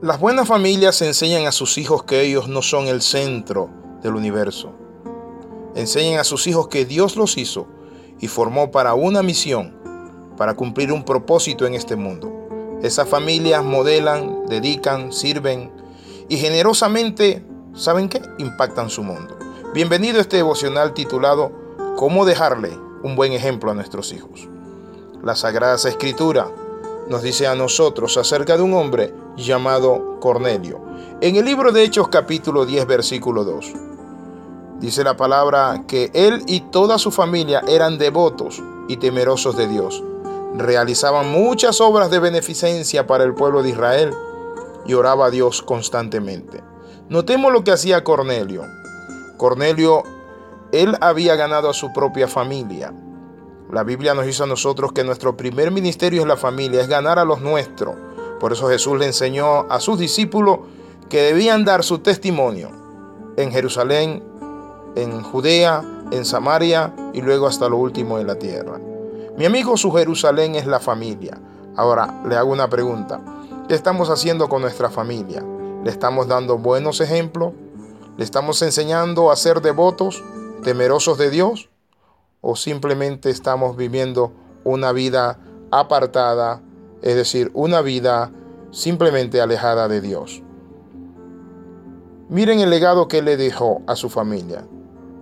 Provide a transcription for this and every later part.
Las buenas familias enseñan a sus hijos que ellos no son el centro del universo. Enseñan a sus hijos que Dios los hizo y formó para una misión, para cumplir un propósito en este mundo. Esas familias modelan, dedican, sirven y generosamente, ¿saben qué? Impactan su mundo. Bienvenido a este devocional titulado ¿Cómo dejarle un buen ejemplo a nuestros hijos? La Sagrada Escritura nos dice a nosotros acerca de un hombre llamado Cornelio. En el libro de Hechos capítulo 10 versículo 2 dice la palabra que él y toda su familia eran devotos y temerosos de Dios. Realizaban muchas obras de beneficencia para el pueblo de Israel y oraba a Dios constantemente. Notemos lo que hacía Cornelio. Cornelio, él había ganado a su propia familia. La Biblia nos dice a nosotros que nuestro primer ministerio es la familia, es ganar a los nuestros. Por eso Jesús le enseñó a sus discípulos que debían dar su testimonio en Jerusalén, en Judea, en Samaria y luego hasta lo último de la tierra. Mi amigo, su Jerusalén es la familia. Ahora le hago una pregunta. ¿Qué estamos haciendo con nuestra familia? ¿Le estamos dando buenos ejemplos? ¿Le estamos enseñando a ser devotos, temerosos de Dios? O simplemente estamos viviendo una vida apartada, es decir, una vida simplemente alejada de Dios. Miren el legado que le dejó a su familia.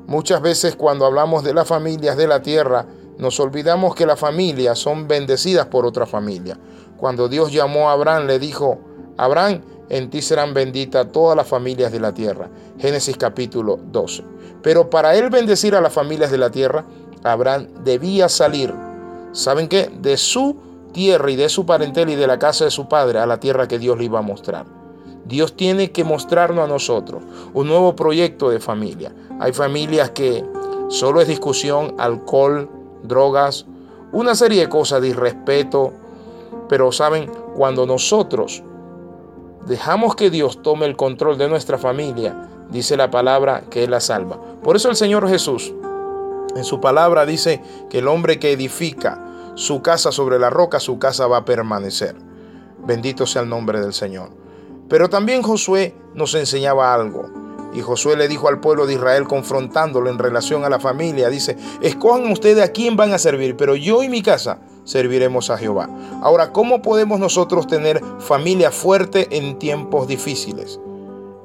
Muchas veces cuando hablamos de las familias de la tierra, nos olvidamos que las familias son bendecidas por otra familia. Cuando Dios llamó a Abraham, le dijo, Abraham, en ti serán benditas todas las familias de la tierra. Génesis capítulo 12. Pero para él bendecir a las familias de la tierra, Abraham debía salir, ¿saben qué? De su tierra y de su parentela y de la casa de su padre a la tierra que Dios le iba a mostrar. Dios tiene que mostrarnos a nosotros un nuevo proyecto de familia. Hay familias que solo es discusión, alcohol, drogas, una serie de cosas de irrespeto. Pero saben, cuando nosotros dejamos que Dios tome el control de nuestra familia, dice la palabra que Él la salva. Por eso el Señor Jesús en su palabra dice que el hombre que edifica su casa sobre la roca, su casa va a permanecer. Bendito sea el nombre del Señor. Pero también Josué nos enseñaba algo. Y Josué le dijo al pueblo de Israel confrontándolo en relación a la familia, dice, escojan ustedes a quién van a servir, pero yo y mi casa serviremos a Jehová. Ahora, ¿cómo podemos nosotros tener familia fuerte en tiempos difíciles?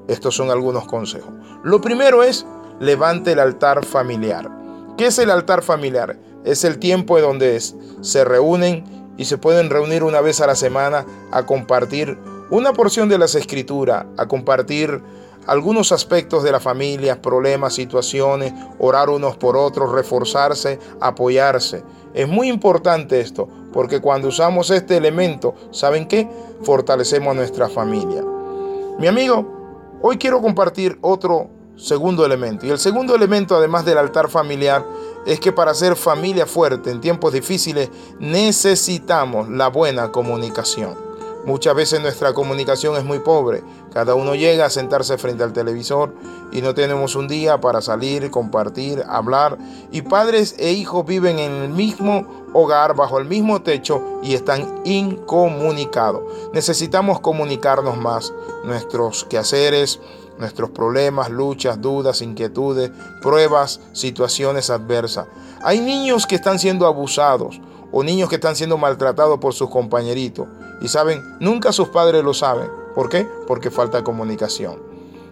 Estos son algunos consejos. Lo primero es, levante el altar familiar. ¿Qué es el altar familiar? Es el tiempo en donde se reúnen y se pueden reunir una vez a la semana a compartir una porción de las escrituras, a compartir algunos aspectos de la familia, problemas, situaciones, orar unos por otros, reforzarse, apoyarse. Es muy importante esto, porque cuando usamos este elemento, ¿saben qué? Fortalecemos a nuestra familia. Mi amigo, hoy quiero compartir otro segundo elemento. Y el segundo elemento, además del altar familiar, es que para ser familia fuerte en tiempos difíciles necesitamos la buena comunicación. Muchas veces nuestra comunicación es muy pobre. Cada uno llega a sentarse frente al televisor y no tenemos un día para salir, compartir, hablar. Y padres e hijos viven en el mismo hogar, bajo el mismo techo y están incomunicados. Necesitamos comunicarnos más nuestros quehaceres, nuestros problemas, luchas, dudas, inquietudes, pruebas, situaciones adversas. Hay niños que están siendo abusados o niños que están siendo maltratados por sus compañeritos. Y saben, nunca sus padres lo saben. ¿Por qué? Porque falta comunicación.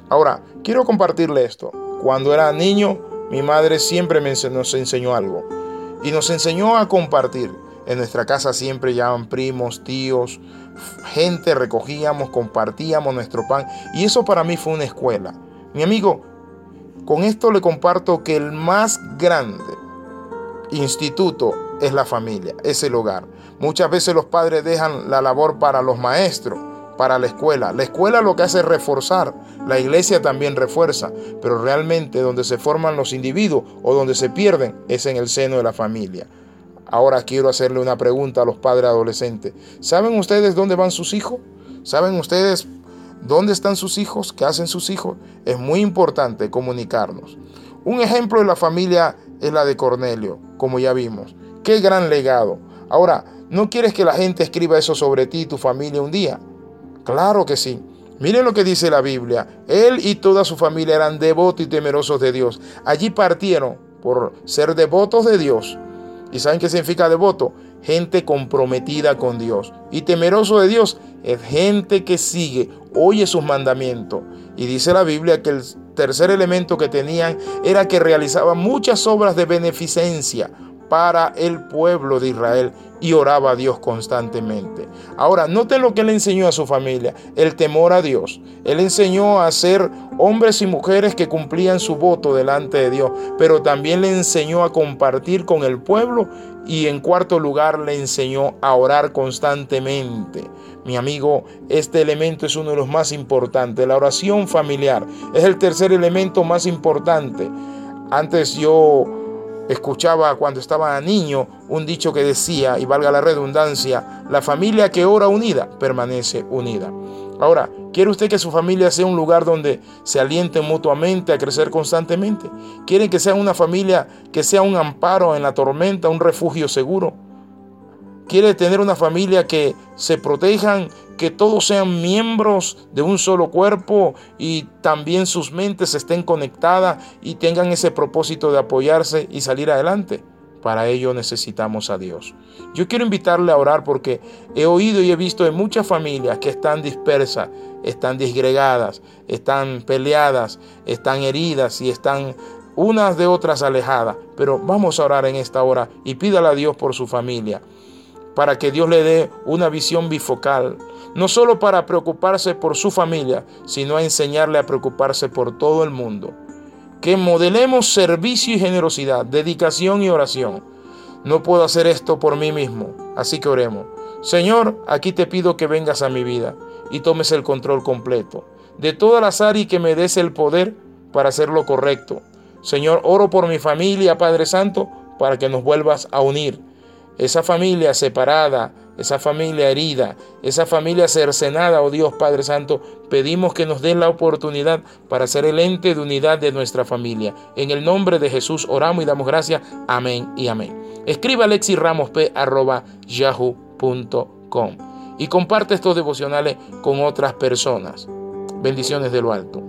Ahora, quiero compartirle esto. Cuando era niño, mi madre siempre nos enseñó algo. Y nos enseñó a compartir. En nuestra casa siempre llaman primos, tíos, gente, recogíamos, compartíamos nuestro pan. Y eso para mí fue una escuela. Mi amigo, con esto le comparto que el más grande instituto es la familia, es el hogar. Muchas veces los padres dejan la labor para los maestros, para la escuela. La escuela lo que hace es reforzar, la iglesia también refuerza, pero realmente donde se forman los individuos o donde se pierden es en el seno de la familia. Ahora quiero hacerle una pregunta a los padres adolescentes. ¿Saben ustedes dónde van sus hijos? ¿Saben ustedes dónde están sus hijos? ¿Qué hacen sus hijos? Es muy importante comunicarnos. Un ejemplo de la familia es la de Cornelio, como ya vimos. Qué gran legado. Ahora, ¿no quieres que la gente escriba eso sobre ti y tu familia un día? Claro que sí. Miren lo que dice la Biblia. Él y toda su familia eran devotos y temerosos de Dios. Allí partieron por ser devotos de Dios. ¿Y saben qué significa devoto? Gente comprometida con Dios. Y temeroso de Dios es gente que sigue, oye sus mandamientos. Y dice la Biblia que el tercer elemento que tenían era que realizaban muchas obras de beneficencia para el pueblo de Israel y oraba a Dios constantemente. Ahora, noten lo que él enseñó a su familia, el temor a Dios. Él enseñó a ser hombres y mujeres que cumplían su voto delante de Dios, pero también le enseñó a compartir con el pueblo y en cuarto lugar le enseñó a orar constantemente. Mi amigo, este elemento es uno de los más importantes. La oración familiar es el tercer elemento más importante. Antes yo Escuchaba cuando estaba niño un dicho que decía, y valga la redundancia, la familia que ora unida permanece unida. Ahora, ¿quiere usted que su familia sea un lugar donde se alienten mutuamente a crecer constantemente? ¿Quieren que sea una familia que sea un amparo en la tormenta, un refugio seguro? quiere tener una familia que se protejan, que todos sean miembros de un solo cuerpo y también sus mentes estén conectadas y tengan ese propósito de apoyarse y salir adelante. Para ello necesitamos a Dios. Yo quiero invitarle a orar porque he oído y he visto en muchas familias que están dispersas, están disgregadas, están peleadas, están heridas y están unas de otras alejadas. Pero vamos a orar en esta hora y pídale a Dios por su familia para que Dios le dé una visión bifocal, no solo para preocuparse por su familia, sino a enseñarle a preocuparse por todo el mundo. Que modelemos servicio y generosidad, dedicación y oración. No puedo hacer esto por mí mismo, así que oremos. Señor, aquí te pido que vengas a mi vida y tomes el control completo de todas las áreas y que me des el poder para hacer lo correcto. Señor, oro por mi familia, Padre Santo, para que nos vuelvas a unir esa familia separada, esa familia herida, esa familia cercenada, oh Dios Padre Santo, pedimos que nos des la oportunidad para ser el ente de unidad de nuestra familia. En el nombre de Jesús oramos y damos gracias. Amén y amén. Escriba yahoo.com y comparte estos devocionales con otras personas. Bendiciones de lo alto.